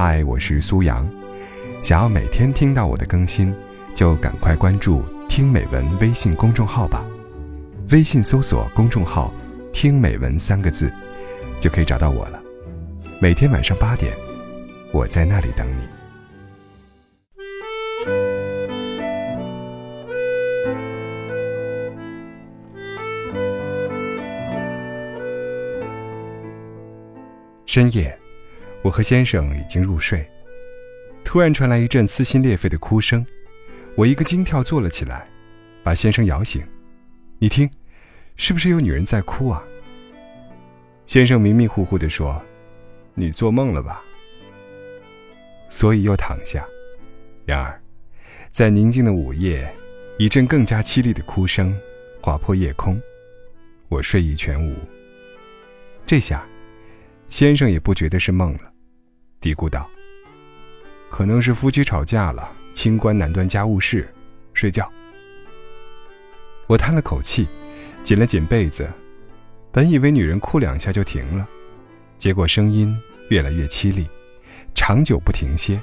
嗨，我是苏阳。想要每天听到我的更新，就赶快关注“听美文”微信公众号吧。微信搜索公众号“听美文”三个字，就可以找到我了。每天晚上八点，我在那里等你。深夜。我和先生已经入睡，突然传来一阵撕心裂肺的哭声，我一个惊跳坐了起来，把先生摇醒。你听，是不是有女人在哭啊？先生迷迷糊糊地说：“你做梦了吧？”所以又躺下。然而，在宁静的午夜，一阵更加凄厉的哭声划破夜空，我睡意全无。这下。先生也不觉得是梦了，嘀咕道：“可能是夫妻吵架了，清官难断家务事，睡觉。”我叹了口气，紧了紧被子，本以为女人哭两下就停了，结果声音越来越凄厉，长久不停歇。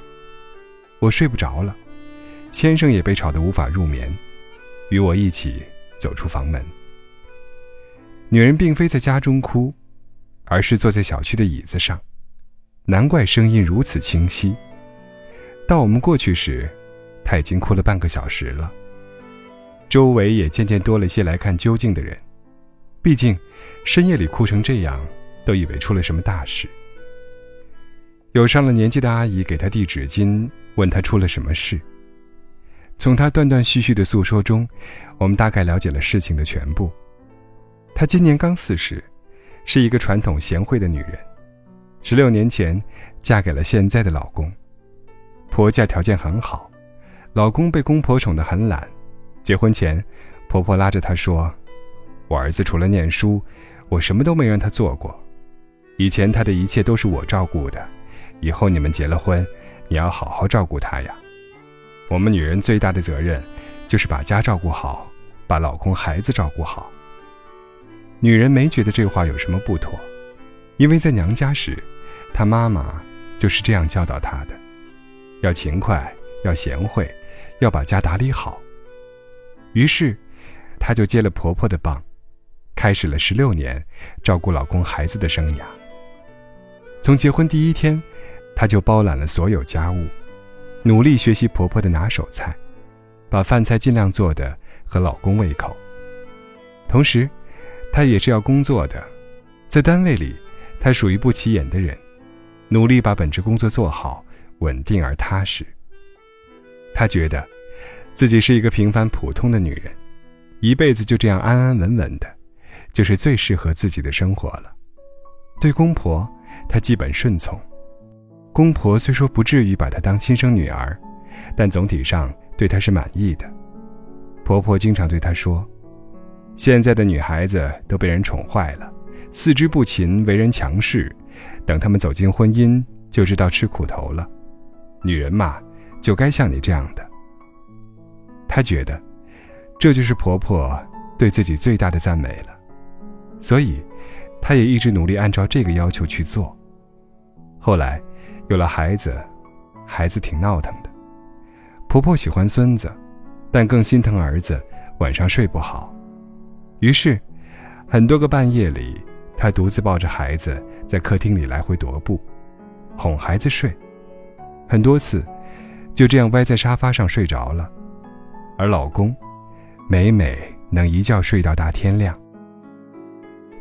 我睡不着了，先生也被吵得无法入眠，与我一起走出房门。女人并非在家中哭。而是坐在小区的椅子上，难怪声音如此清晰。到我们过去时，他已经哭了半个小时了。周围也渐渐多了些来看究竟的人，毕竟深夜里哭成这样，都以为出了什么大事。有上了年纪的阿姨给他递纸巾，问他出了什么事。从他断断续续的诉说中，我们大概了解了事情的全部。他今年刚四十。是一个传统贤惠的女人，十六年前嫁给了现在的老公。婆家条件很好，老公被公婆宠得很懒。结婚前，婆婆拉着她说：“我儿子除了念书，我什么都没让他做过。以前他的一切都是我照顾的，以后你们结了婚，你要好好照顾他呀。我们女人最大的责任，就是把家照顾好，把老公孩子照顾好。”女人没觉得这话有什么不妥，因为在娘家时，她妈妈就是这样教导她的：要勤快，要贤惠，要把家打理好。于是，她就接了婆婆的棒，开始了十六年照顾老公孩子的生涯。从结婚第一天，她就包揽了所有家务，努力学习婆婆的拿手菜，把饭菜尽量做的合老公胃口，同时。她也是要工作的，在单位里，她属于不起眼的人，努力把本职工作做好，稳定而踏实。她觉得，自己是一个平凡普通的女人，一辈子就这样安安稳稳的，就是最适合自己的生活了。对公婆，她基本顺从。公婆虽说不至于把她当亲生女儿，但总体上对她是满意的。婆婆经常对她说。现在的女孩子都被人宠坏了，四肢不勤，为人强势，等他们走进婚姻，就知道吃苦头了。女人嘛，就该像你这样的。她觉得，这就是婆婆对自己最大的赞美了，所以，她也一直努力按照这个要求去做。后来，有了孩子，孩子挺闹腾的，婆婆喜欢孙子，但更心疼儿子晚上睡不好。于是，很多个半夜里，她独自抱着孩子在客厅里来回踱步，哄孩子睡。很多次，就这样歪在沙发上睡着了。而老公，每每能一觉睡到大天亮。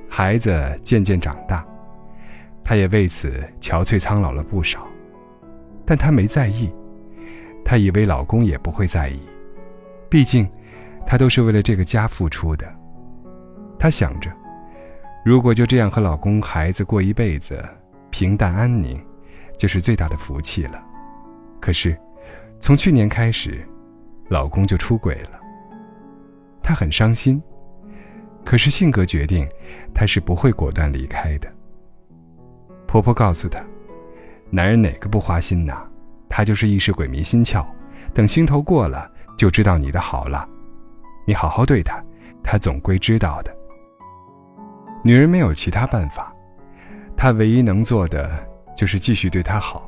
孩子渐渐长大，她也为此憔悴苍老了不少。但她没在意，她以为老公也不会在意，毕竟，她都是为了这个家付出的。她想着，如果就这样和老公、孩子过一辈子，平淡安宁，就是最大的福气了。可是，从去年开始，老公就出轨了。她很伤心，可是性格决定，她是不会果断离开的。婆婆告诉她：“男人哪个不花心呐？他就是一时鬼迷心窍，等心头过了，就知道你的好了。你好好对他，他总归知道的。”女人没有其他办法，她唯一能做的就是继续对他好，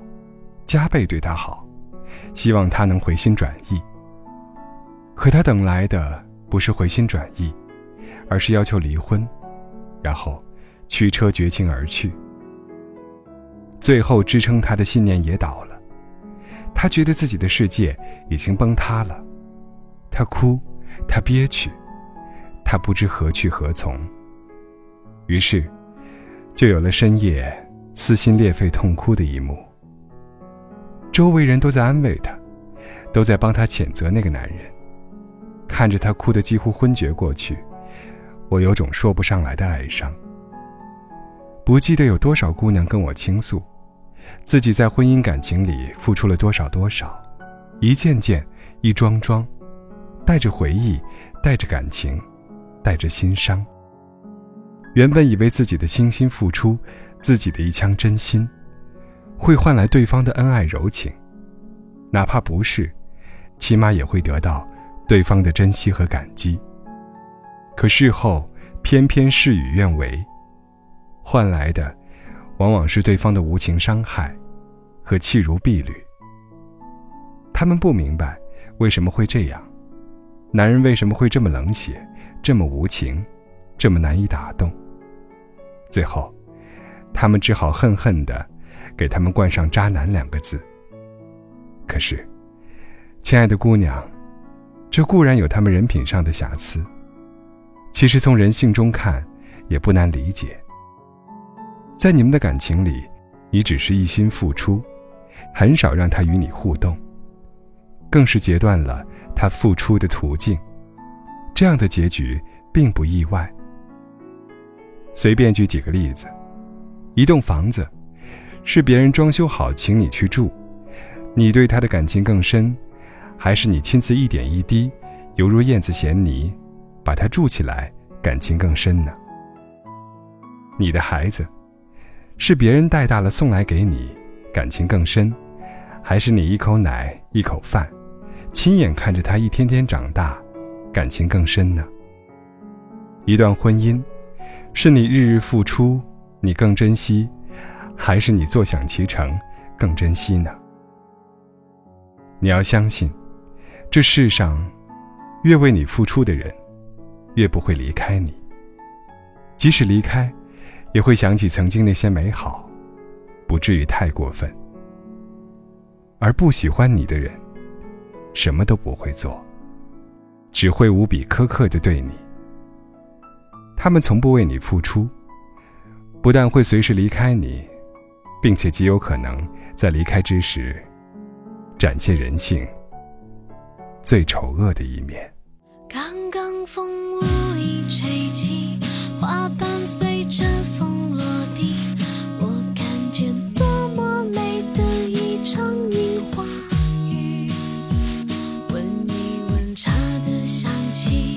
加倍对他好，希望他能回心转意。可他等来的不是回心转意，而是要求离婚，然后驱车绝情而去。最后支撑他的信念也倒了，他觉得自己的世界已经崩塌了，他哭，他憋屈，他不知何去何从。于是，就有了深夜撕心裂肺痛哭的一幕。周围人都在安慰他，都在帮他谴责那个男人。看着他哭得几乎昏厥过去，我有种说不上来的哀伤。不记得有多少姑娘跟我倾诉，自己在婚姻感情里付出了多少多少，一件件，一桩桩，带着回忆，带着感情，带着心伤。原本以为自己的倾心付出，自己的一腔真心，会换来对方的恩爱柔情，哪怕不是，起码也会得到对方的珍惜和感激。可事后偏偏事与愿违。换来的，往往是对方的无情伤害，和弃如敝履。他们不明白为什么会这样，男人为什么会这么冷血，这么无情，这么难以打动。最后，他们只好恨恨的，给他们冠上“渣男”两个字。可是，亲爱的姑娘，这固然有他们人品上的瑕疵，其实从人性中看，也不难理解。在你们的感情里，你只是一心付出，很少让他与你互动，更是截断了他付出的途径。这样的结局并不意外。随便举几个例子：一栋房子，是别人装修好请你去住，你对他的感情更深，还是你亲自一点一滴，犹如燕子衔泥，把它筑起来，感情更深呢？你的孩子。是别人带大了送来给你，感情更深，还是你一口奶一口饭，亲眼看着他一天天长大，感情更深呢？一段婚姻，是你日日付出，你更珍惜，还是你坐享其成，更珍惜呢？你要相信，这世上，越为你付出的人，越不会离开你。即使离开。也会想起曾经那些美好，不至于太过分。而不喜欢你的人，什么都不会做，只会无比苛刻的对你。他们从不为你付出。不但会随时离开你并且极有可能在离开之时展现人性最丑恶的一面。刚刚风无意吹起花瓣随着风落地我看见多么美的一场樱花雨闻一闻茶的香气。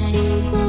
幸福